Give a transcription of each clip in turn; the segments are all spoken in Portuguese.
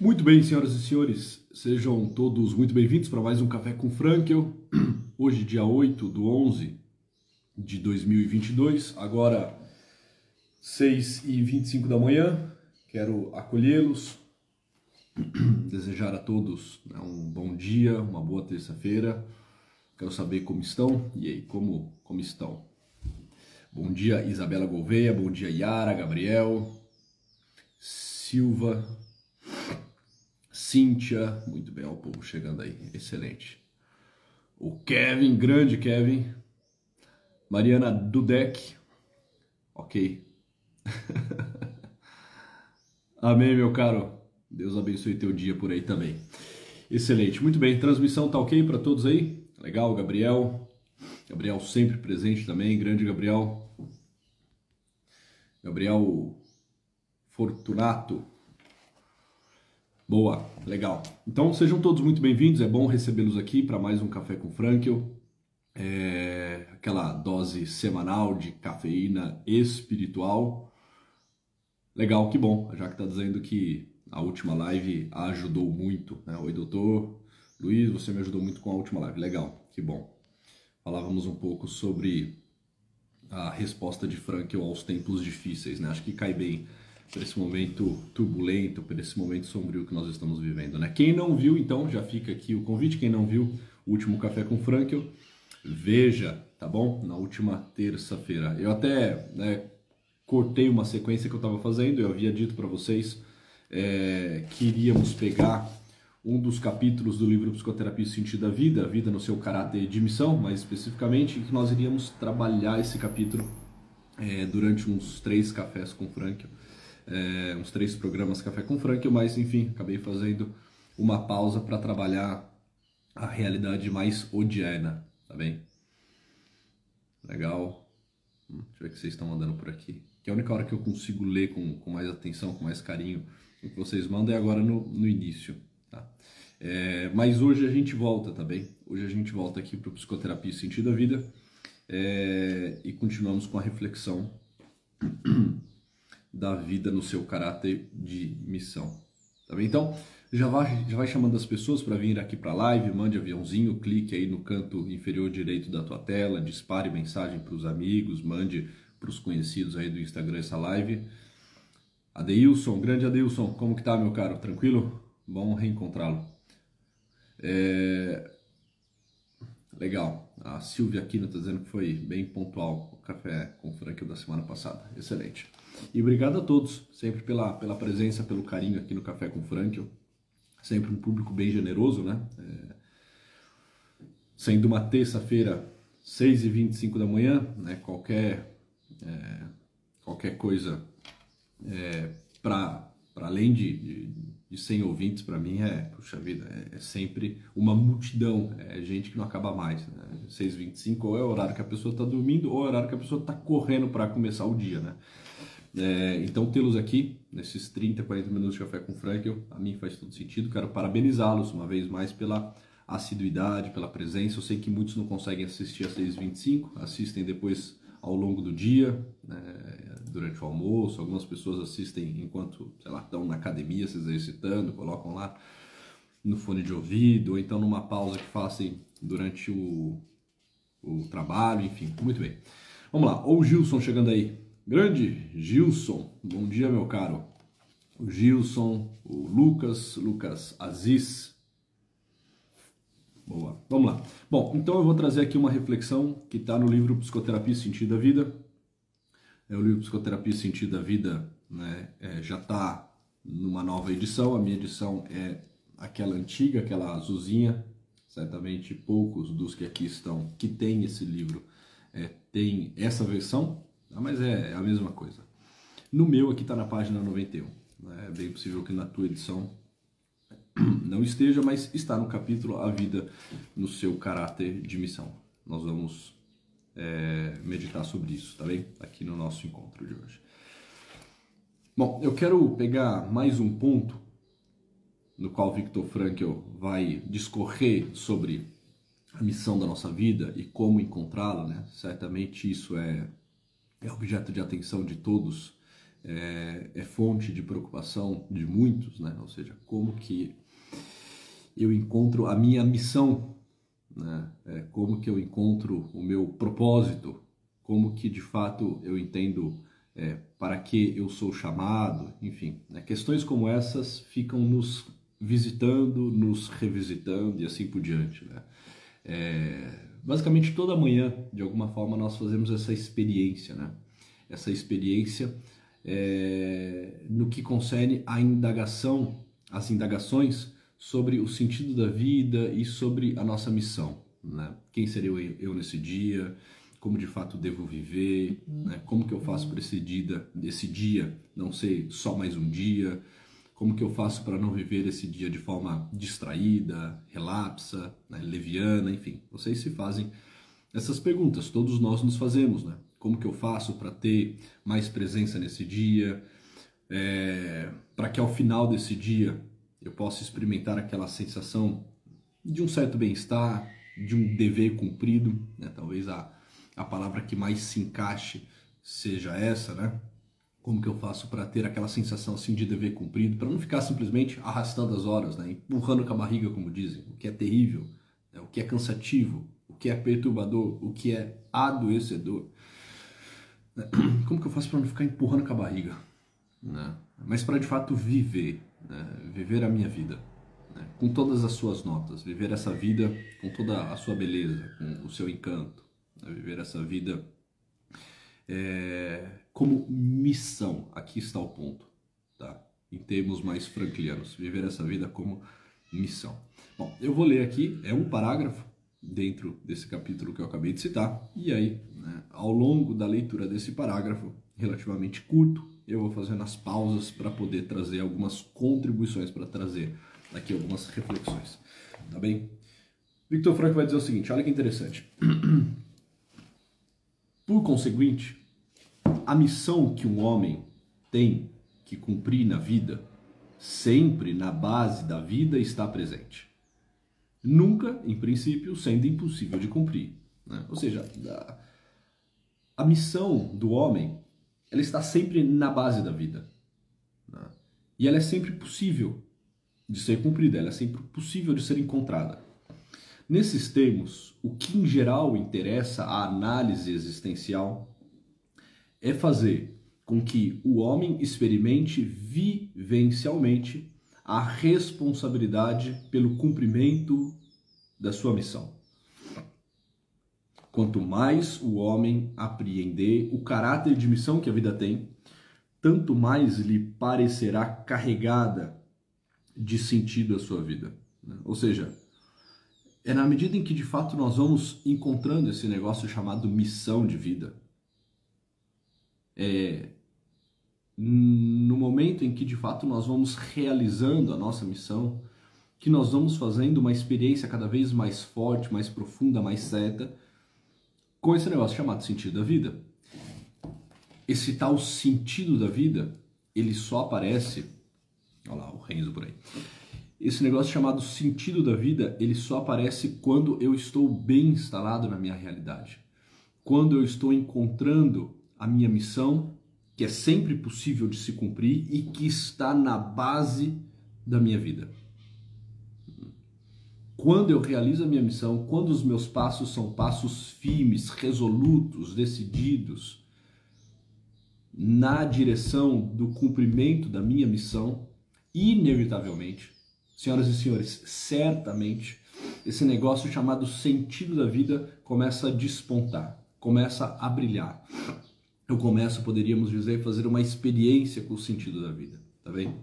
Muito bem, senhoras e senhores, sejam todos muito bem-vindos para mais um Café com Frankel. Hoje, dia 8 do 11 de 2022, agora 6 e 25 da manhã. Quero acolhê-los, desejar a todos né, um bom dia, uma boa terça-feira. Quero saber como estão e aí, como, como estão? Bom dia, Isabela Gouveia, bom dia, Yara, Gabriel, Silva, Cíntia, muito bem, o povo chegando aí, excelente. O Kevin, grande Kevin. Mariana Dudek, ok. Amém, meu caro. Deus abençoe teu dia por aí também. Excelente, muito bem. Transmissão tá ok para todos aí? Legal, Gabriel. Gabriel sempre presente também, grande Gabriel. Gabriel Fortunato, Boa, legal. Então sejam todos muito bem-vindos, é bom recebê-los aqui para mais um Café com Frankel. É aquela dose semanal de cafeína espiritual. Legal, que bom, já que está dizendo que a última live ajudou muito. Né? Oi, doutor Luiz, você me ajudou muito com a última live. Legal, que bom. Falávamos um pouco sobre a resposta de Frankel aos tempos difíceis, né? Acho que cai bem por esse momento turbulento, por esse momento sombrio que nós estamos vivendo, né? Quem não viu, então, já fica aqui o convite. Quem não viu o último Café com Frankel, veja, tá bom? Na última terça-feira. Eu até né, cortei uma sequência que eu estava fazendo, eu havia dito para vocês é, que iríamos pegar um dos capítulos do livro Psicoterapia e Sentido da Vida, vida no seu caráter de missão, mais especificamente, que nós iríamos trabalhar esse capítulo é, durante uns três cafés com Frankel é, uns três programas Café com Frank, mas enfim, acabei fazendo uma pausa para trabalhar a realidade mais odiana, tá bem? Legal. Hum, deixa eu ver o que vocês estão mandando por aqui. Que é a única hora que eu consigo ler com, com mais atenção, com mais carinho o que vocês mandam é agora no, no início, tá? É, mas hoje a gente volta, tá bem? Hoje a gente volta aqui para Psicoterapia e Sentido da Vida é, e continuamos com a reflexão da vida no seu caráter de missão. Tá bem? Então, já vai, já vai chamando as pessoas para vir aqui para a live, mande aviãozinho, clique aí no canto inferior direito da tua tela, dispare mensagem para os amigos, mande para os conhecidos aí do Instagram essa live. Adeilson, grande Adeilson, como que tá, meu caro? Tranquilo? Bom reencontrá-lo. É... Legal. A Silvia Aquino está dizendo que foi bem pontual o café com o Frank da semana passada. Excelente. E obrigado a todos, sempre pela, pela presença, pelo carinho aqui no Café com Frankel. Sempre um público bem generoso, né? É, sendo uma terça-feira, 6h25 da manhã, né? Qualquer, é, qualquer coisa é, para além de, de, de 100 ouvintes, para mim é, puxa vida, é, é, sempre uma multidão, é gente que não acaba mais. Né? 6h25 ou é o horário que a pessoa está dormindo ou é o horário que a pessoa está correndo para começar o dia, né? É, então, tê-los aqui, nesses 30, 40 minutos de café com Frankel, a mim faz todo sentido. Quero parabenizá-los uma vez mais pela assiduidade, pela presença. Eu sei que muitos não conseguem assistir às 6h25, assistem depois ao longo do dia, né, durante o almoço. Algumas pessoas assistem enquanto, sei lá, estão na academia se exercitando, colocam lá no fone de ouvido, ou então numa pausa que façam durante o, o trabalho, enfim. Muito bem. Vamos lá, ou o Gilson chegando aí. Grande Gilson, bom dia, meu caro. O Gilson, o Lucas, Lucas Aziz. Boa, vamos lá. Bom, então eu vou trazer aqui uma reflexão que está no livro Psicoterapia e Sentido da Vida. É o livro Psicoterapia e Sentido da Vida, né? É, já está numa nova edição. A minha edição é aquela antiga, aquela azulzinha. Certamente poucos dos que aqui estão que tem esse livro é, tem essa versão, mas é, é a mesma coisa. No meu aqui está na página 91. Né? É bem possível que na tua edição não esteja, mas está no capítulo A Vida no seu caráter de missão. Nós vamos é, meditar sobre isso, tá bem? Aqui no nosso encontro de hoje. Bom, eu quero pegar mais um ponto no qual Victor Frankl vai discorrer sobre a missão da nossa vida e como encontrá-la, né? Certamente isso é é objeto de atenção de todos é, é fonte de preocupação de muitos, né? Ou seja, como que eu encontro a minha missão, né? É, como que eu encontro o meu propósito, como que de fato eu entendo é, para que eu sou chamado, enfim, né? questões como essas ficam nos visitando, nos revisitando e assim por diante, né? É, basicamente toda manhã, de alguma forma, nós fazemos essa experiência, né? Essa experiência é, no que concerne a indagação, as indagações sobre o sentido da vida e sobre a nossa missão, né? Quem seria eu, eu nesse dia? Como de fato devo viver? Né? Como que eu faço para esse dia, esse dia não ser só mais um dia? Como que eu faço para não viver esse dia de forma distraída, relapsa, né, leviana, enfim. Vocês se fazem essas perguntas, todos nós nos fazemos, né? Como que eu faço para ter mais presença nesse dia? É, para que ao final desse dia eu possa experimentar aquela sensação de um certo bem-estar, de um dever cumprido, né? talvez a, a palavra que mais se encaixe seja essa, né? Como que eu faço para ter aquela sensação assim de dever cumprido, para não ficar simplesmente arrastando as horas, né? empurrando com a barriga, como dizem, o que é terrível, né? o que é cansativo, o que é perturbador, o que é adoecedor. Né? Como que eu faço para não ficar empurrando com a barriga? Né? Mas para de fato viver, né? viver a minha vida, né? com todas as suas notas, viver essa vida com toda a sua beleza, com o seu encanto, né? viver essa vida é, como missão. Aqui está o ponto, tá? Em termos mais franklianos, viver essa vida como missão. Bom, eu vou ler aqui, é um parágrafo dentro desse capítulo que eu acabei de citar, e aí, né, ao longo da leitura desse parágrafo, relativamente curto, eu vou fazendo as pausas para poder trazer algumas contribuições, para trazer aqui algumas reflexões, tá bem? Victor Frank vai dizer o seguinte, olha que interessante. Por conseguinte, a missão que um homem tem que cumprir na vida, sempre na base da vida está presente. Nunca, em princípio, sendo impossível de cumprir. Né? Ou seja, a, a, missão do homem ela está sempre na base da vida. Né? E ela é sempre possível de ser cumprida, ela é sempre possível de ser encontrada. Nesses termos, o que em geral interessa à análise existencial é fazer com que o homem experimente vivencialmente a responsabilidade pelo cumprimento da sua missão. Quanto mais o homem apreender o caráter de missão que a vida tem, tanto mais lhe parecerá carregada de sentido a sua vida. Né? Ou seja, é na medida em que de fato nós vamos encontrando esse negócio chamado missão de vida. É no momento em que de fato nós vamos realizando a nossa missão, que nós vamos fazendo uma experiência cada vez mais forte, mais profunda, mais certa, com esse negócio chamado sentido da vida. Esse tal sentido da vida, ele só aparece. Olha lá, o Renzo por aí esse negócio chamado sentido da vida, ele só aparece quando eu estou bem instalado na minha realidade. Quando eu estou encontrando a minha missão, que é sempre possível de se cumprir e que está na base da minha vida. Quando eu realizo a minha missão, quando os meus passos são passos firmes, resolutos, decididos, na direção do cumprimento da minha missão, inevitavelmente senhoras e senhores, certamente esse negócio chamado sentido da vida começa a despontar, começa a brilhar. Eu começo, poderíamos dizer, fazer uma experiência com o sentido da vida, tá bem?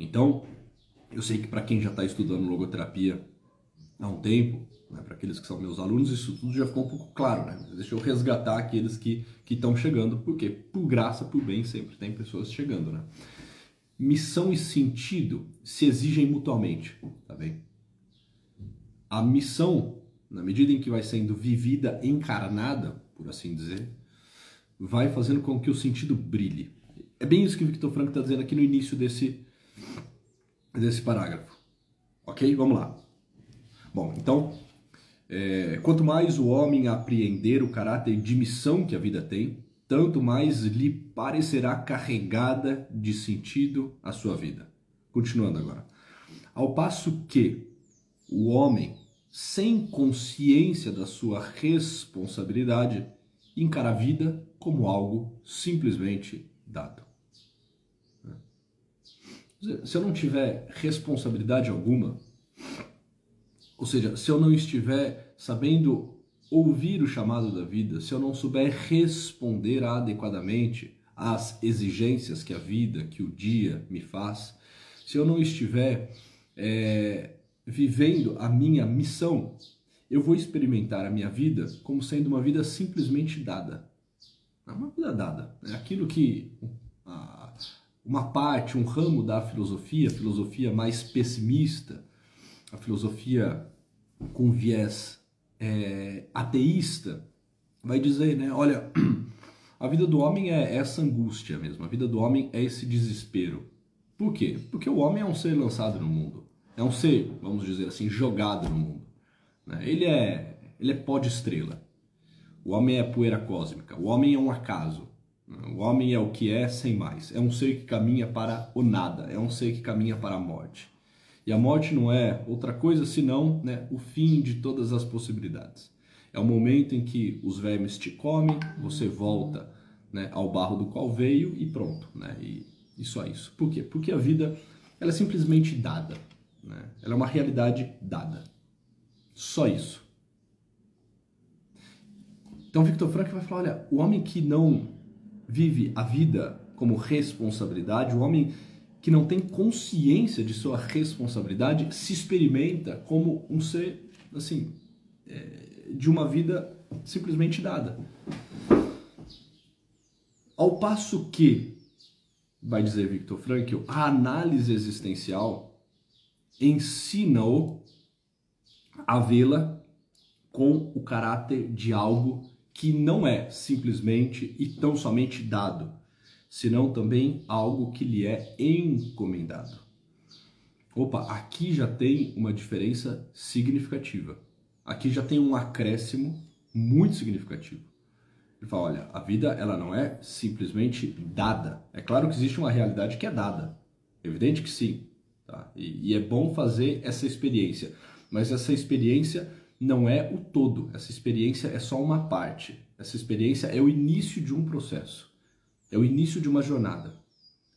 Então, eu sei que para quem já está estudando logoterapia há um tempo, né, para aqueles que são meus alunos, isso tudo já ficou um pouco claro, né? Deixa eu resgatar aqueles que estão chegando, porque por graça, por bem, sempre tem pessoas chegando, né? missão e sentido se exigem mutuamente, tá bem? A missão, na medida em que vai sendo vivida, encarnada, por assim dizer, vai fazendo com que o sentido brilhe. É bem isso que Victor Frank está dizendo aqui no início desse, desse parágrafo. Ok? Vamos lá. Bom, então, é, quanto mais o homem apreender o caráter de missão que a vida tem, tanto mais lhe parecerá carregada de sentido a sua vida. Continuando agora. Ao passo que o homem, sem consciência da sua responsabilidade, encara a vida como algo simplesmente dado. Se eu não tiver responsabilidade alguma, ou seja, se eu não estiver sabendo ouvir o chamado da vida, se eu não souber responder adequadamente às exigências que a vida, que o dia me faz, se eu não estiver é, vivendo a minha missão, eu vou experimentar a minha vida como sendo uma vida simplesmente dada. É uma vida dada. É aquilo que uma parte, um ramo da filosofia, a filosofia mais pessimista, a filosofia com viés é, ateísta vai dizer, né? Olha, a vida do homem é essa angústia mesmo, a vida do homem é esse desespero. Por quê? Porque o homem é um ser lançado no mundo, é um ser, vamos dizer assim, jogado no mundo. Né? Ele é, ele é pó de estrela. O homem é poeira cósmica. O homem é um acaso. O homem é o que é sem mais. É um ser que caminha para o nada. É um ser que caminha para a morte. E a morte não é outra coisa senão né, o fim de todas as possibilidades. É o momento em que os vermes te comem, você volta né, ao barro do qual veio e pronto. Né, e, e só isso. Por quê? Porque a vida ela é simplesmente dada. Né? Ela é uma realidade dada. Só isso. Então Victor Frankl vai falar, olha, o homem que não vive a vida como responsabilidade, o homem que não tem consciência de sua responsabilidade se experimenta como um ser, assim, é, de uma vida simplesmente dada. Ao passo que, vai dizer Viktor Frankl, a análise existencial ensina-o a vê-la com o caráter de algo que não é simplesmente e tão somente dado, senão também algo que lhe é encomendado. Opa, aqui já tem uma diferença significativa. Aqui já tem um acréscimo muito significativo. Ele fala, olha, a vida ela não é simplesmente dada. É claro que existe uma realidade que é dada. Evidente que sim. Tá? E, e é bom fazer essa experiência. Mas essa experiência não é o todo. Essa experiência é só uma parte. Essa experiência é o início de um processo. É o início de uma jornada.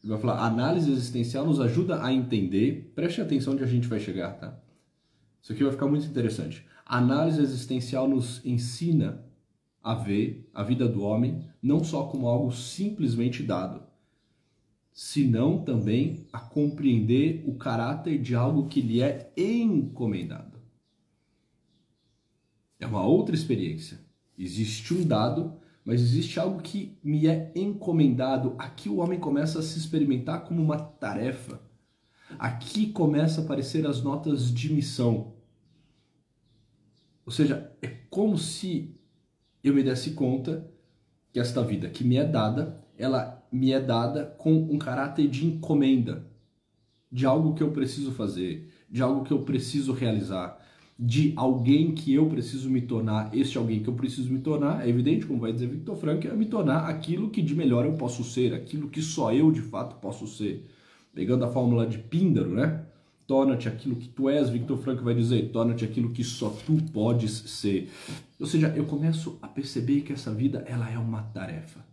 Ele vai falar, a análise existencial nos ajuda a entender, preste atenção onde a gente vai chegar, tá? Isso aqui vai ficar muito interessante. A análise existencial nos ensina a ver a vida do homem não só como algo simplesmente dado, senão também a compreender o caráter de algo que lhe é encomendado. É uma outra experiência. Existe um dado mas existe algo que me é encomendado. Aqui o homem começa a se experimentar como uma tarefa. Aqui começa a aparecer as notas de missão. Ou seja, é como se eu me desse conta que esta vida que me é dada, ela me é dada com um caráter de encomenda, de algo que eu preciso fazer, de algo que eu preciso realizar, de alguém que eu preciso me tornar, este alguém que eu preciso me tornar, é evidente, como vai dizer Victor Frank, é me tornar aquilo que de melhor eu posso ser, aquilo que só eu de fato posso ser. Pegando a fórmula de Píndaro, né? Torna-te aquilo que tu és, Victor Frank vai dizer, torna-te aquilo que só tu podes ser. Ou seja, eu começo a perceber que essa vida ela é uma tarefa.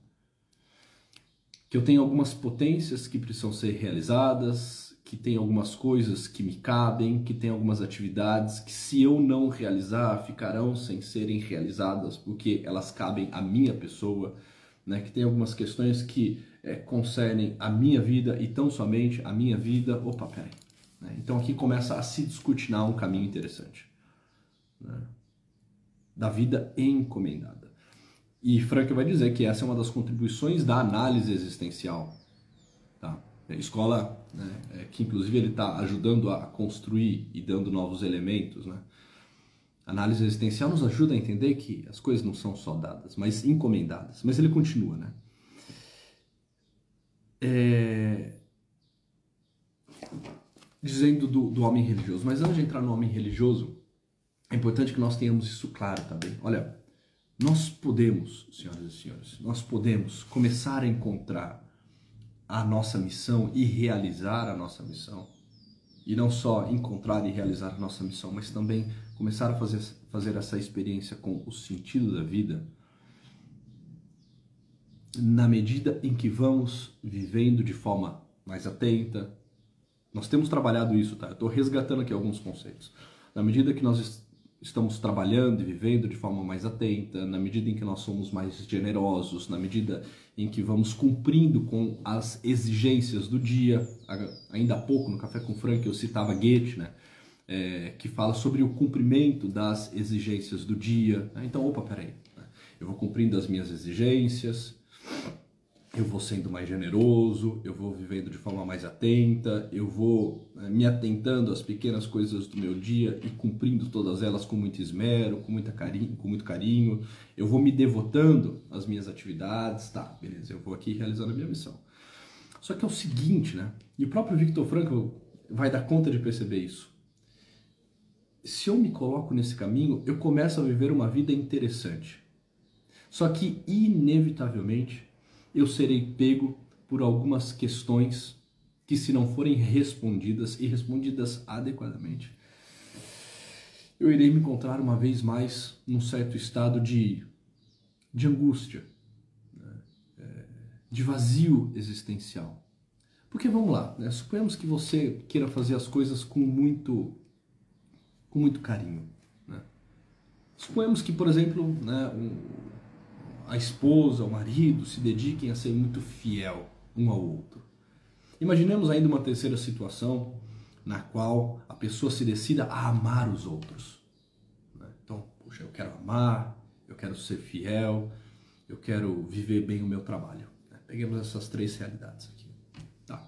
Que eu tenho algumas potências que precisam ser realizadas, que tem algumas coisas que me cabem, que tem algumas atividades que se eu não realizar ficarão sem serem realizadas porque elas cabem à minha pessoa, né? Que tem algumas questões que é, concernem a minha vida e tão somente a minha vida. Opa, peraí. Né? Então aqui começa a se discutinar um caminho interessante né? Da vida encomendada. E Frank vai dizer que essa é uma das contribuições da análise existencial. Tá? É, escola né, é, que inclusive ele está ajudando a construir e dando novos elementos. Né? A análise existencial nos ajuda a entender que as coisas não são só dadas, mas encomendadas. Mas ele continua, né? É... Dizendo do, do homem religioso. Mas antes de entrar no homem religioso, é importante que nós tenhamos isso claro também. Olha, nós podemos, senhoras e senhores, nós podemos começar a encontrar a nossa missão e realizar a nossa missão. E não só encontrar e realizar a nossa missão, mas também começar a fazer, fazer essa experiência com o sentido da vida na medida em que vamos vivendo de forma mais atenta. Nós temos trabalhado isso, tá? Eu estou resgatando aqui alguns conceitos. Na medida que nós estamos trabalhando e vivendo de forma mais atenta, na medida em que nós somos mais generosos, na medida em que vamos cumprindo com as exigências do dia. Ainda há pouco, no Café com Frank, eu citava Goethe, né? É, que fala sobre o cumprimento das exigências do dia. Então, opa, peraí. Né? Eu vou cumprindo as minhas exigências, eu vou sendo mais generoso, eu vou vivendo de forma mais atenta, eu vou né, me atentando às pequenas coisas do meu dia e cumprindo todas elas com muito esmero, com, muita carinho, com muito carinho, eu vou me devotando às minhas atividades, tá, beleza, eu vou aqui realizando a minha missão. Só que é o seguinte, né? E o próprio Victor Frankl vai dar conta de perceber isso. Se eu me coloco nesse caminho, eu começo a viver uma vida interessante. Só que, inevitavelmente, eu serei pego por algumas questões que, se não forem respondidas e respondidas adequadamente, eu irei me encontrar uma vez mais num certo estado de, de angústia, né? É, de vazio existencial. Porque vamos lá, né? suponhamos que você queira fazer as coisas com muito, com muito carinho. Né? Suponhamos que, por exemplo, né, um, a esposa, o marido se dediquem a ser muito fiel um ao outro. Imaginemos ainda uma terceira situação na qual a pessoa se decida a amar os outros. Né? Então, puxa, eu quero amar, eu quero ser fiel, eu quero viver bem o meu trabalho. Né? Peguemos essas três realidades aqui. Tá.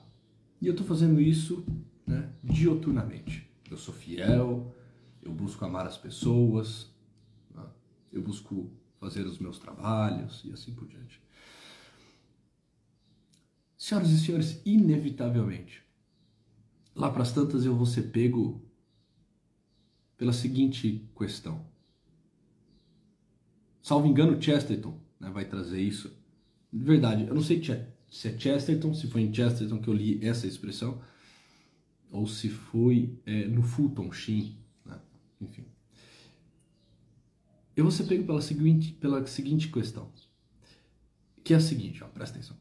E eu estou fazendo isso né, dioturnamente. Eu sou fiel, eu busco amar as pessoas, né? eu busco fazer os meus trabalhos e assim por diante. Senhoras e senhores, inevitavelmente, lá para as tantas eu vou ser pego pela seguinte questão. Salvo engano, Chesterton né, vai trazer isso. De verdade, eu não sei se é Chesterton, se foi em Chesterton que eu li essa expressão, ou se foi é, no Fulton Sheen, né? enfim eu vou ser pego pela seguinte, pela seguinte questão, que é a seguinte, ó, presta atenção.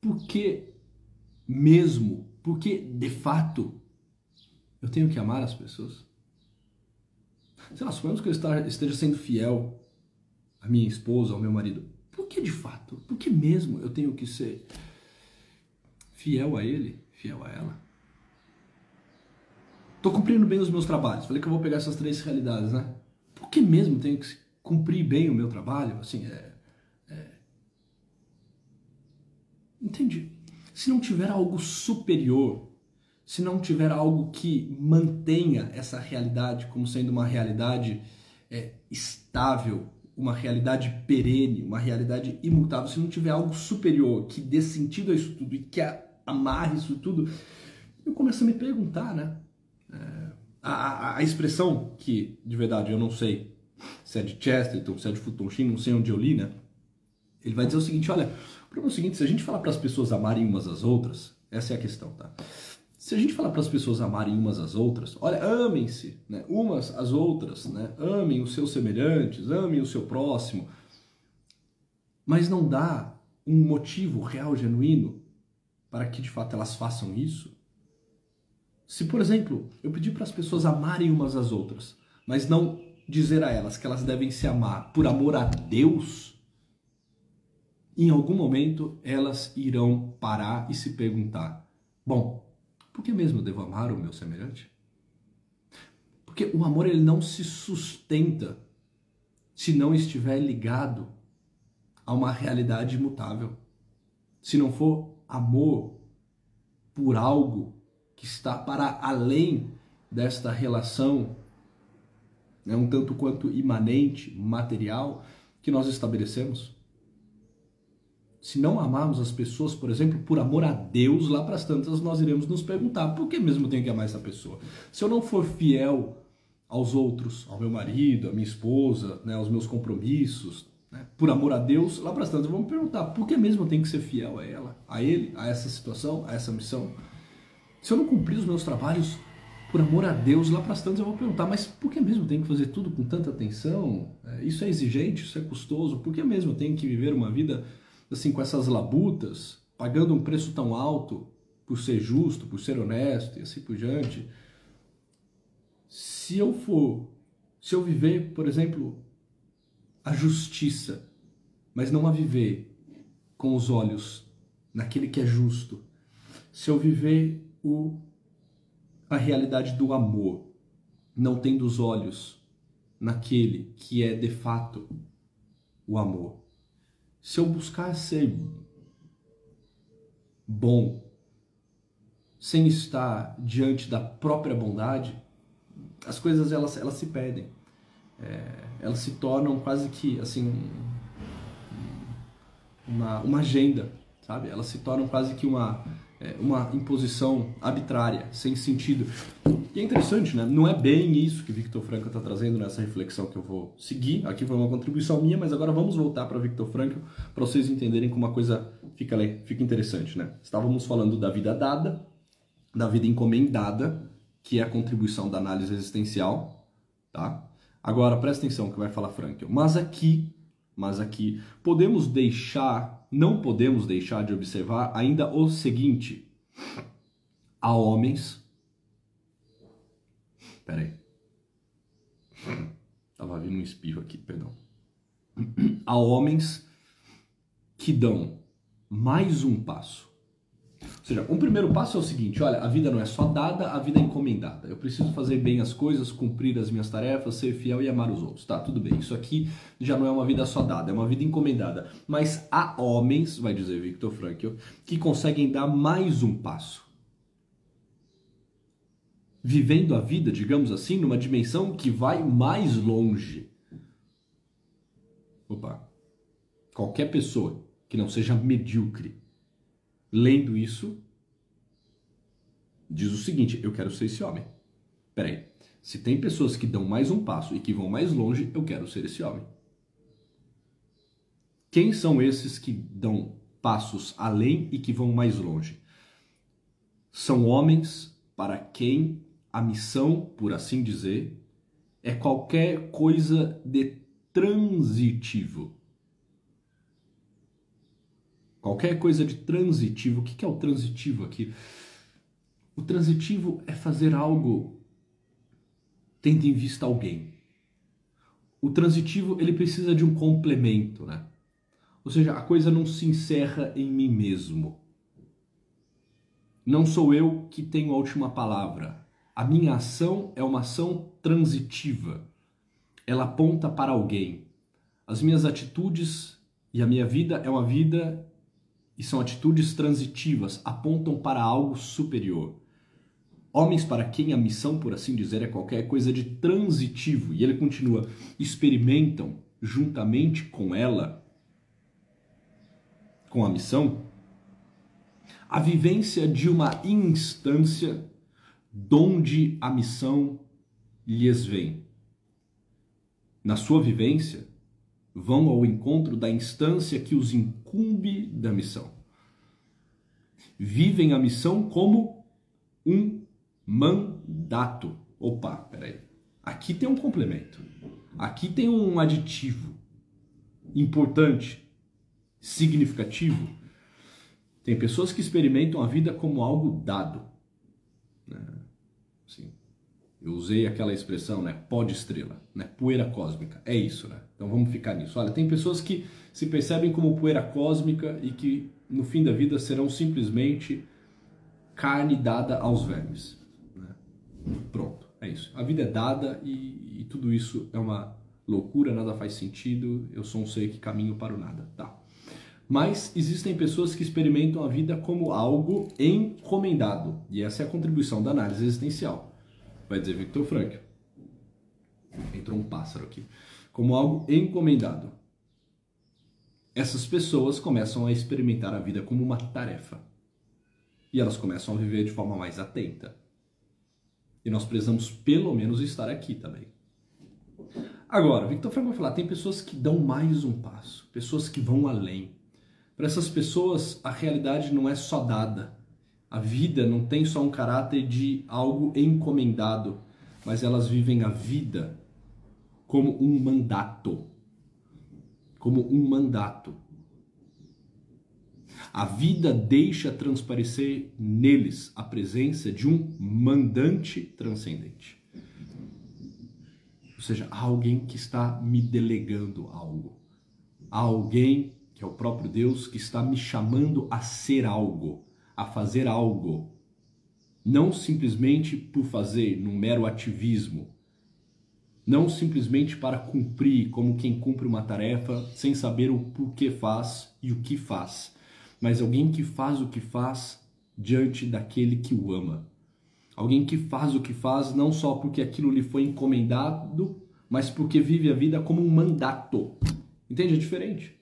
Por que mesmo, por que de fato eu tenho que amar as pessoas? Sei lá, suponhamos que eu esteja sendo fiel à minha esposa, ao meu marido. Por que de fato? Por que mesmo eu tenho que ser fiel a ele, fiel a ela? Tô cumprindo bem os meus trabalhos. Falei que eu vou pegar essas três realidades, né? Por que mesmo tenho que cumprir bem o meu trabalho? Assim, é, é... Entendi. Se não tiver algo superior, se não tiver algo que mantenha essa realidade como sendo uma realidade é, estável, uma realidade perene, uma realidade imutável, se não tiver algo superior que dê sentido a isso tudo e que amarre isso tudo, eu começo a me perguntar, né? É, a, a, expressão que, de verdade, eu não sei se é de Chesterton, se é de Futonshi, não sei onde eu li, né? Ele vai dizer o seguinte, olha, o problema é o seguinte, se a gente falar para as pessoas amarem umas às outras, essa é a questão, tá? Se a gente falar para as pessoas amarem umas às outras, olha, amem-se, né? Umas às outras, né? Amem os seus semelhantes, amem o seu próximo. Mas não dá um motivo real, genuíno, para que de fato elas façam isso, se, por exemplo, eu pedir para as pessoas amarem umas às outras, mas não dizer a elas que elas devem se amar por amor a Deus, em algum momento elas irão parar e se perguntar: bom, por que mesmo eu devo amar o meu semelhante? Porque o amor ele não se sustenta se não estiver ligado a uma realidade imutável. Se não for amor por algo que está para além desta relação, né, um tanto quanto imanente, material, que nós estabelecemos. Se não amarmos as pessoas, por exemplo, por amor a Deus, lá para as tantas nós iremos nos perguntar: por que mesmo tenho que amar essa pessoa? Se eu não for fiel aos outros, ao meu marido, à minha esposa, né, aos meus compromissos, né, por amor a Deus, lá para as tantas, vou me perguntar, por que mesmo eu tenho que ser fiel a ela, a ele, a essa situação, a essa missão? Se eu não cumprir os meus trabalhos por amor a Deus, lá para as tantas eu vou perguntar, mas por que mesmo tenho que fazer tudo com tanta atenção? É, isso é exigente, isso é custoso, por que mesmo tenho que viver uma vida assim com essas labutas, pagando um preço tão alto por ser justo, por ser honesto e assim por diante? Se eu for, se eu viver, por exemplo, a justiça, mas não a viver com os olhos naquele que é justo, se eu viver o a realidade do amor, não tendo os olhos naquele que é de fato o amor. Se eu buscar ser bom, sem estar diante da própria bondade, as coisas elas, elas se perdem. É, elas se tornam quase que assim uma, uma agenda, sabe? Elas se tornam quase que uma uma imposição arbitrária, sem sentido. E é interessante, né? Não é bem isso que Victor Frankl está trazendo nessa reflexão que eu vou seguir. Aqui foi uma contribuição minha, mas agora vamos voltar para Victor Frankl para vocês entenderem como a coisa fica, fica interessante, né? Estávamos falando da vida dada, da vida encomendada, que é a contribuição da análise existencial, tá? Agora, presta atenção que vai falar Frankl. Mas aqui, mas aqui, podemos deixar não podemos deixar de observar ainda o seguinte: há homens. Peraí. Tava vindo um espirro aqui, perdão. Há homens que dão mais um passo seja, um primeiro passo é o seguinte: olha, a vida não é só dada, a vida é encomendada. Eu preciso fazer bem as coisas, cumprir as minhas tarefas, ser fiel e amar os outros. Tá, tudo bem. Isso aqui já não é uma vida só dada, é uma vida encomendada. Mas há homens, vai dizer Victor Frankl, que conseguem dar mais um passo. Vivendo a vida, digamos assim, numa dimensão que vai mais longe. Opa. Qualquer pessoa que não seja medíocre lendo isso, diz o seguinte: eu quero ser esse homem. Peraí, se tem pessoas que dão mais um passo e que vão mais longe, eu quero ser esse homem. Quem são esses que dão passos além e que vão mais longe? São homens para quem a missão, por assim dizer, é qualquer coisa de transitivo. Qualquer coisa de transitivo. O que é o transitivo aqui? O transitivo é fazer algo tendo em vista alguém. O transitivo ele precisa de um complemento, né? Ou seja, a coisa não se encerra em mim mesmo. Não sou eu que tenho a última palavra. A minha ação é uma ação transitiva. Ela aponta para alguém. As minhas atitudes e a minha vida é uma vida e são atitudes transitivas, apontam para algo superior. Homens para quem a missão, por assim dizer, é qualquer coisa de transitivo, e ele continua, experimentam juntamente com ela, com a missão, a vivência de uma instância donde a missão lhes vem. Na sua vivência, vão ao encontro da instância que os incumbe da missão. Vivem a missão como um mandato. Opa, peraí. Aqui tem um complemento. Aqui tem um aditivo importante, significativo. Tem pessoas que experimentam a vida como algo dado. Né? Assim, eu usei aquela expressão, né? Pó de estrela, né? Poeira cósmica. É isso, né? Então vamos ficar nisso. Olha, tem pessoas que se percebem como poeira cósmica e que no fim da vida serão simplesmente carne dada aos vermes. Né? Pronto, é isso. A vida é dada e, e tudo isso é uma loucura, nada faz sentido. Eu sou um ser que caminho para o nada, tá? Mas existem pessoas que experimentam a vida como algo encomendado. E essa é a contribuição da análise existencial vai dizer Victor Frankl. Entrou um pássaro aqui. Como algo encomendado. Essas pessoas começam a experimentar a vida como uma tarefa. E elas começam a viver de forma mais atenta. E nós precisamos pelo menos estar aqui também. Agora, Victor Franco vai falar, tem pessoas que dão mais um passo, pessoas que vão além. Para essas pessoas, a realidade não é só dada. A vida não tem só um caráter de algo encomendado, mas elas vivem a vida como um mandato. Como um mandato. A vida deixa transparecer neles a presença de um mandante transcendente. Ou seja, alguém que está me delegando algo. Há alguém, que é o próprio Deus, que está me chamando a ser algo, a fazer algo. Não simplesmente por fazer, num mero ativismo. Não simplesmente para cumprir como quem cumpre uma tarefa sem saber o porquê faz e o que faz mas alguém que faz o que faz diante daquele que o ama. Alguém que faz o que faz não só porque aquilo lhe foi encomendado, mas porque vive a vida como um mandato. Entende? É diferente.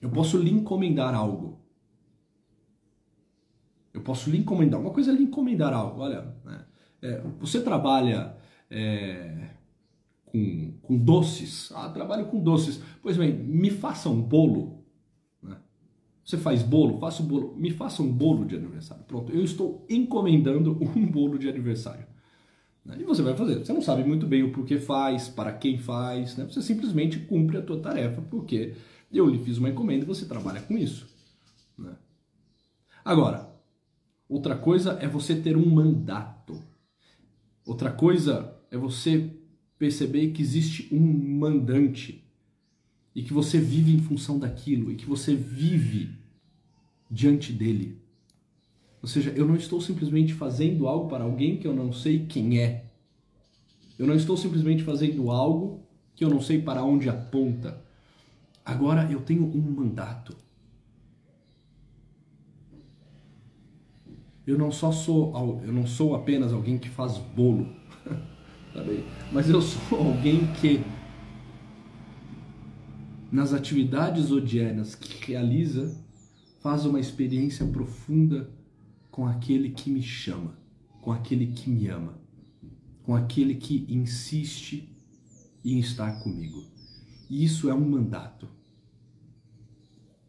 Eu posso lhe encomendar algo. Eu posso lhe encomendar. Uma coisa é lhe encomendar algo. Olha, né? é, você trabalha é, com, com doces. Ah, trabalho com doces. Pois bem, me faça um bolo você faz bolo? Faça um bolo. Me faça um bolo de aniversário. Pronto, eu estou encomendando um bolo de aniversário. Né? E você vai fazer. Você não sabe muito bem o porquê faz, para quem faz, né? Você simplesmente cumpre a tua tarefa porque eu lhe fiz uma encomenda e você trabalha com isso. Né? Agora, outra coisa é você ter um mandato. Outra coisa é você perceber que existe um mandante e que você vive em função daquilo e que você vive diante dele. Ou seja, eu não estou simplesmente fazendo algo para alguém que eu não sei quem é. Eu não estou simplesmente fazendo algo que eu não sei para onde aponta. Agora eu tenho um mandato. Eu não só sou, eu não sou apenas alguém que faz bolo, mas eu sou alguém que nas atividades odianas que realiza, faz uma experiência profunda com aquele que me chama, com aquele que me ama, com aquele que insiste em estar comigo. E isso é um mandato.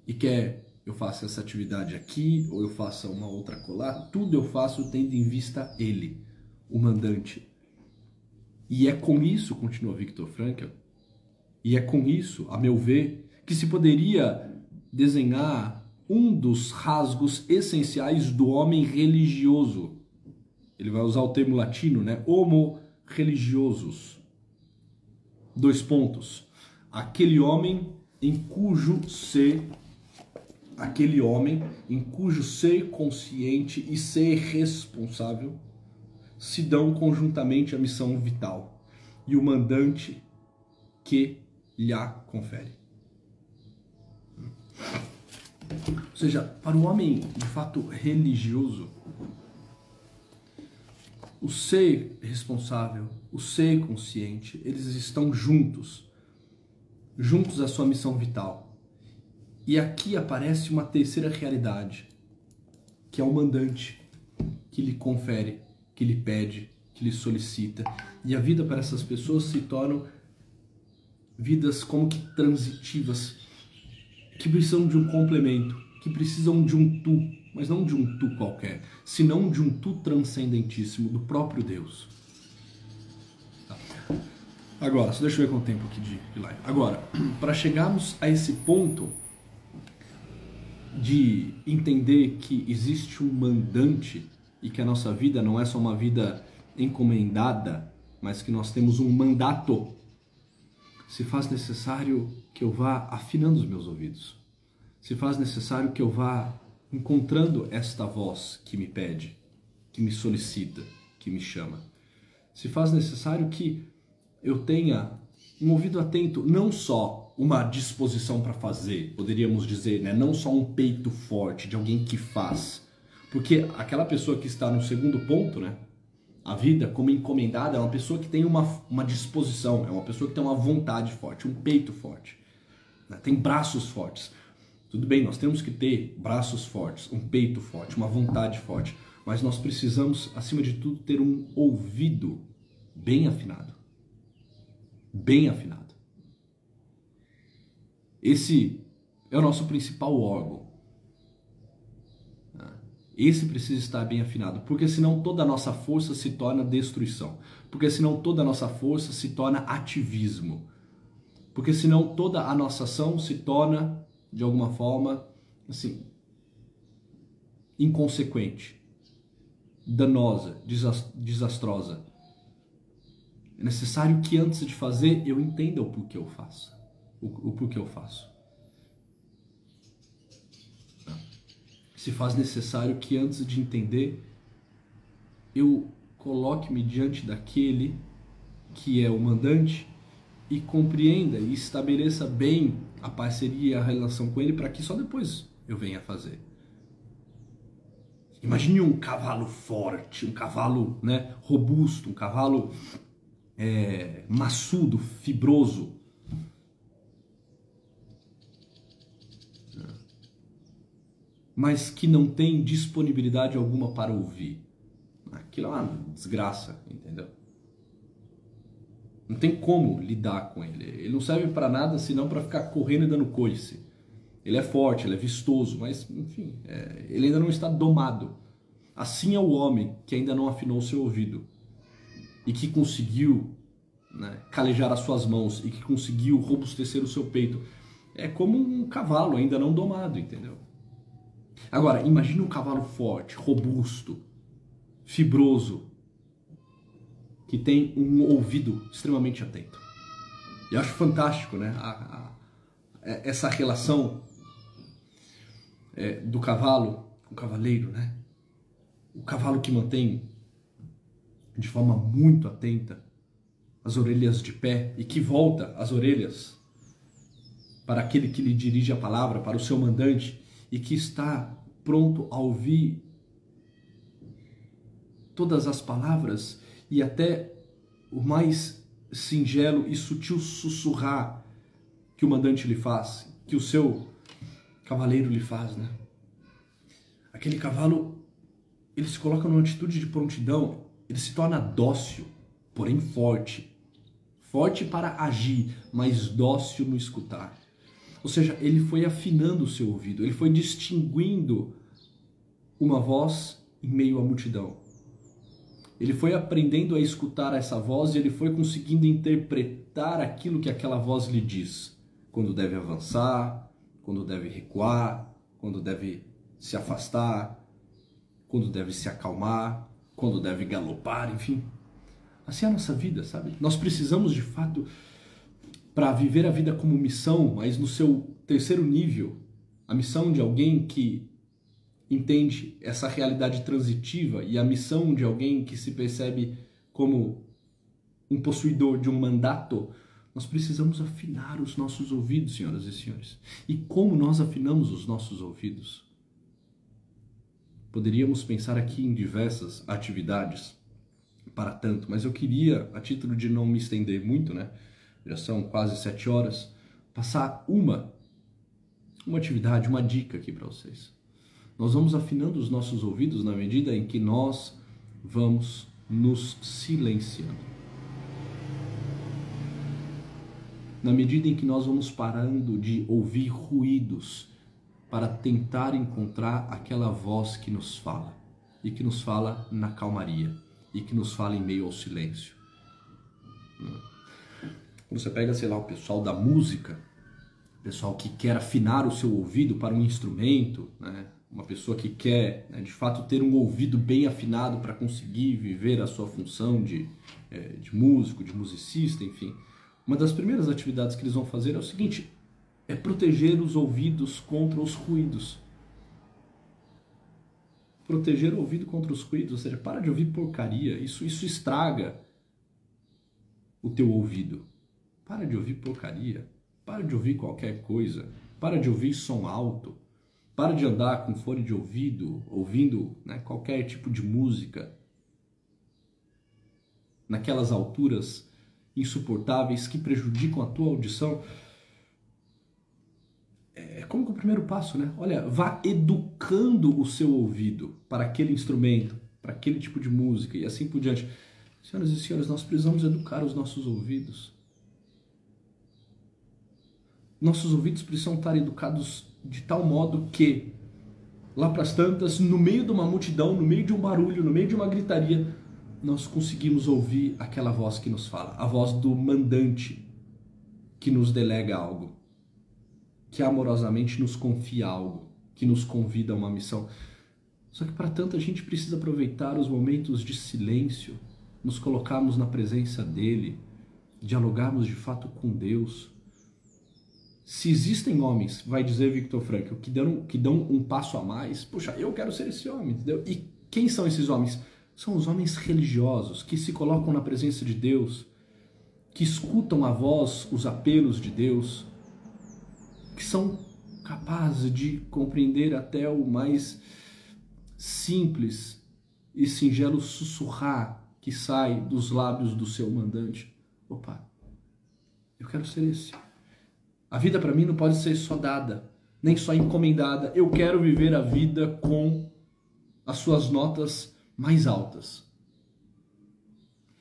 E quer eu faça essa atividade aqui ou eu faça uma outra colar, tudo eu faço tendo em vista ele, o mandante. E é com isso, continua Victor Frankl, e é com isso, a meu ver, que se poderia desenhar um dos rasgos essenciais do homem religioso. Ele vai usar o termo latino, né? Homo religiosos. Dois pontos. Aquele homem em cujo ser aquele homem em cujo ser consciente e ser responsável se dão conjuntamente a missão vital e o mandante que lhe confere. Ou seja, para o homem de fato religioso, o ser responsável, o ser consciente, eles estão juntos, juntos à sua missão vital. E aqui aparece uma terceira realidade, que é o mandante, que lhe confere, que lhe pede, que lhe solicita. E a vida para essas pessoas se torna vidas como que transitivas, que precisam de um complemento, que precisam de um tu, mas não de um tu qualquer, senão de um tu transcendentíssimo do próprio Deus. Tá. Agora, só deixa eu ver quanto tempo aqui de live. Agora, para chegarmos a esse ponto de entender que existe um mandante e que a nossa vida não é só uma vida encomendada, mas que nós temos um mandato se faz necessário que eu vá afinando os meus ouvidos. Se faz necessário que eu vá encontrando esta voz que me pede, que me solicita, que me chama. Se faz necessário que eu tenha um ouvido atento, não só uma disposição para fazer, poderíamos dizer, né? não só um peito forte de alguém que faz. Porque aquela pessoa que está no segundo ponto, né? a vida como encomendada é uma pessoa que tem uma, uma disposição, é uma pessoa que tem uma vontade forte, um peito forte, né? tem braços fortes. Tudo bem, nós temos que ter braços fortes, um peito forte, uma vontade forte. mas nós precisamos, acima de tudo, ter um ouvido bem afinado. Bem afinado. Esse é o nosso principal órgão. Esse precisa estar bem afinado, porque senão toda a nossa força se torna destruição. Porque senão toda a nossa força se torna ativismo. Porque senão toda a nossa ação se torna, de alguma forma, assim, inconsequente, danosa, desastrosa. É necessário que antes de fazer eu entenda o porquê eu faço. O, porquê eu faço. se faz necessário que antes de entender eu coloque-me diante daquele que é o mandante e compreenda e estabeleça bem a parceria e a relação com ele para que só depois eu venha fazer. Imagine um cavalo forte, um cavalo né, robusto, um cavalo é, maçudo, fibroso, mas que não tem disponibilidade alguma para ouvir. Aquilo é uma desgraça, entendeu? Não tem como lidar com ele. Ele não serve para nada senão para ficar correndo e dando coice. Ele é forte, ele é vistoso, mas enfim, é, ele ainda não está domado. Assim é o homem que ainda não afinou seu ouvido e que conseguiu né, calejar as suas mãos e que conseguiu robustecer o seu peito. É como um cavalo ainda não domado, entendeu? Agora, imagine um cavalo forte, robusto, fibroso, que tem um ouvido extremamente atento. E acho fantástico, né? A, a, é, essa relação é, do cavalo o cavaleiro, né? O cavalo que mantém de forma muito atenta as orelhas de pé e que volta as orelhas para aquele que lhe dirige a palavra, para o seu mandante e que está pronto a ouvir todas as palavras e até o mais singelo e sutil sussurrar que o mandante lhe faz, que o seu cavaleiro lhe faz, né? Aquele cavalo, ele se coloca numa atitude de prontidão, ele se torna dócil, porém forte. Forte para agir, mas dócil no escutar. Ou seja, ele foi afinando o seu ouvido, ele foi distinguindo uma voz em meio à multidão. Ele foi aprendendo a escutar essa voz e ele foi conseguindo interpretar aquilo que aquela voz lhe diz. Quando deve avançar, quando deve recuar, quando deve se afastar, quando deve se acalmar, quando deve galopar, enfim. Assim é a nossa vida, sabe? Nós precisamos de fato, para viver a vida como missão, mas no seu terceiro nível, a missão de alguém que entende essa realidade transitiva e a missão de alguém que se percebe como um possuidor de um mandato, nós precisamos afinar os nossos ouvidos, senhoras e senhores. E como nós afinamos os nossos ouvidos? Poderíamos pensar aqui em diversas atividades para tanto, mas eu queria, a título de não me estender muito, né? Já são quase sete horas, passar uma, uma atividade, uma dica aqui para vocês. Nós vamos afinando os nossos ouvidos na medida em que nós vamos nos silenciando. Na medida em que nós vamos parando de ouvir ruídos para tentar encontrar aquela voz que nos fala e que nos fala na calmaria e que nos fala em meio ao silêncio. Quando você pega, sei lá, o pessoal da música, o pessoal que quer afinar o seu ouvido para um instrumento, né? uma pessoa que quer né, de fato ter um ouvido bem afinado para conseguir viver a sua função de, é, de músico, de musicista, enfim, uma das primeiras atividades que eles vão fazer é o seguinte: é proteger os ouvidos contra os ruídos. Proteger o ouvido contra os ruídos, ou seja, para de ouvir porcaria, isso, isso estraga o teu ouvido. Para de ouvir porcaria, para de ouvir qualquer coisa, para de ouvir som alto para de andar com fone de ouvido, ouvindo né, qualquer tipo de música naquelas alturas insuportáveis que prejudicam a tua audição. É, como que é o primeiro passo, né? Olha, vá educando o seu ouvido para aquele instrumento, para aquele tipo de música e assim por diante. Senhoras e senhores, nós precisamos educar os nossos ouvidos. Nossos ouvidos precisam estar educados de tal modo que, lá para as tantas, no meio de uma multidão, no meio de um barulho, no meio de uma gritaria, nós conseguimos ouvir aquela voz que nos fala, a voz do mandante que nos delega algo, que amorosamente nos confia algo, que nos convida a uma missão. Só que para tanto a gente precisa aproveitar os momentos de silêncio, nos colocarmos na presença dele, dialogarmos de fato com Deus se existem homens, vai dizer Victor Frankl, que dão, que dão um passo a mais, puxa, eu quero ser esse homem, entendeu? E quem são esses homens? São os homens religiosos que se colocam na presença de Deus, que escutam a voz, os apelos de Deus, que são capazes de compreender até o mais simples e singelo sussurrar que sai dos lábios do seu mandante. Opa, eu quero ser esse. A vida para mim não pode ser só dada, nem só encomendada. Eu quero viver a vida com as suas notas mais altas.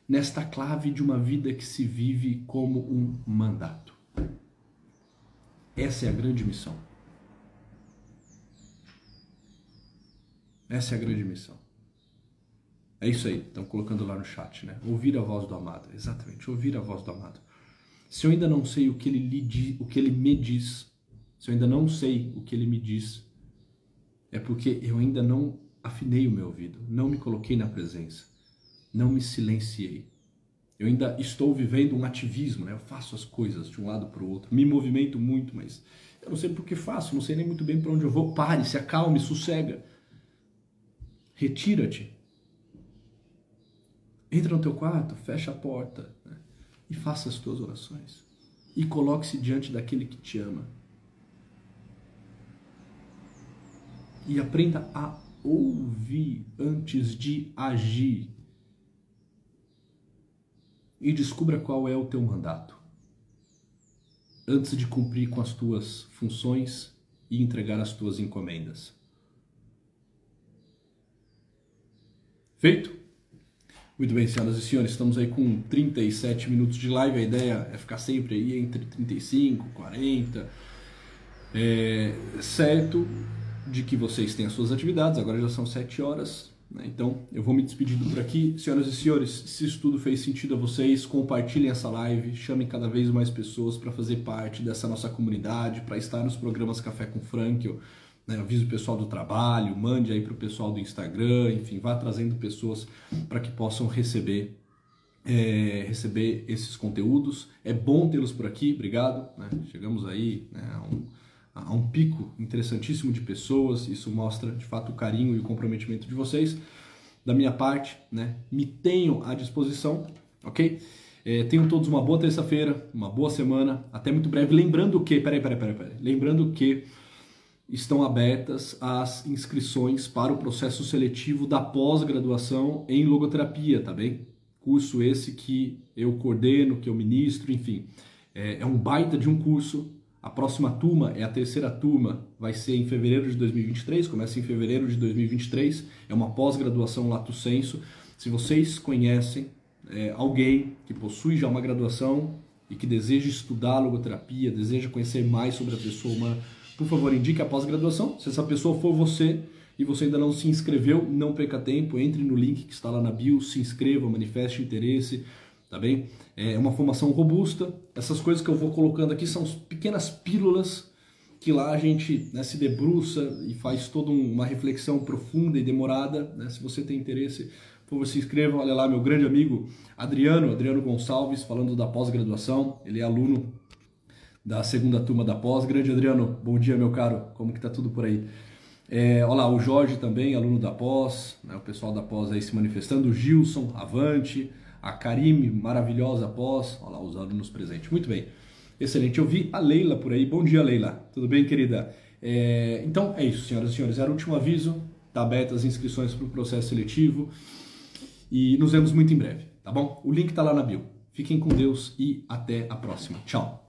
Nesta clave de uma vida que se vive como um mandato. Essa é a grande missão. Essa é a grande missão. É isso aí, estão colocando lá no chat, né? Ouvir a voz do amado. Exatamente, ouvir a voz do amado. Se eu ainda não sei o que ele, lhe o que ele me diz, se eu ainda não sei o que ele me diz, é porque eu ainda não afinei o meu ouvido, não me coloquei na presença, não me silenciei. Eu ainda estou vivendo um ativismo, né? eu faço as coisas de um lado para o outro, me movimento muito, mas eu não sei por que faço, não sei nem muito bem para onde eu vou. Pare, se acalme, sossega. Retira-te. Entra no teu quarto, fecha a porta. E faça as tuas orações. E coloque-se diante daquele que te ama. E aprenda a ouvir antes de agir. E descubra qual é o teu mandato. Antes de cumprir com as tuas funções e entregar as tuas encomendas. Feito? Muito bem, senhoras e senhores, estamos aí com 37 minutos de live. A ideia é ficar sempre aí entre 35, 40. É, certo de que vocês têm as suas atividades, agora já são 7 horas. Né? Então eu vou me despedindo por aqui. Senhoras e senhores, se isso tudo fez sentido a vocês, compartilhem essa live, chamem cada vez mais pessoas para fazer parte dessa nossa comunidade, para estar nos programas Café com Franklin né, avise o pessoal do trabalho, mande aí para o pessoal do Instagram, enfim, vá trazendo pessoas para que possam receber é, receber esses conteúdos. É bom tê-los por aqui, obrigado. Né? Chegamos aí né, a, um, a, um, pico interessantíssimo de pessoas, isso mostra de fato o carinho e o comprometimento de vocês. Da minha parte, né, me tenho à disposição, ok? É, tenham todos uma boa terça-feira, uma boa semana, até muito breve. Lembrando que, peraí, peraí, peraí, peraí. lembrando que estão abertas as inscrições para o processo seletivo da pós-graduação em logoterapia, tá bem? Curso esse que eu coordeno, que eu ministro, enfim. É, é um baita de um curso. A próxima turma é a terceira turma, vai ser em fevereiro de 2023, começa em fevereiro de 2023. É uma pós-graduação lato senso. Se vocês conhecem é, alguém que possui já uma graduação e que deseja estudar logoterapia, deseja conhecer mais sobre a pessoa humana, por favor, indique a pós-graduação. Se essa pessoa for você e você ainda não se inscreveu, não perca tempo, entre no link que está lá na bio, se inscreva, manifeste interesse, tá bem? É uma formação robusta. Essas coisas que eu vou colocando aqui são pequenas pílulas que lá a gente né, se debruça e faz toda uma reflexão profunda e demorada. Né? Se você tem interesse, por favor, se inscreva. Olha lá, meu grande amigo Adriano, Adriano Gonçalves, falando da pós-graduação. Ele é aluno da segunda turma da pós. Grande Adriano, bom dia, meu caro. Como que tá tudo por aí? É, olha lá, o Jorge também, aluno da pós, né, o pessoal da pós aí se manifestando, o Gilson, Avante, a Karime, maravilhosa pós, olha lá os alunos presentes. Muito bem, excelente. Eu vi a Leila por aí. Bom dia, Leila. Tudo bem, querida? É, então é isso, senhoras e senhores. Era o último aviso. Tá aberto as inscrições para o processo seletivo e nos vemos muito em breve, tá bom? O link tá lá na bio. Fiquem com Deus e até a próxima. Tchau.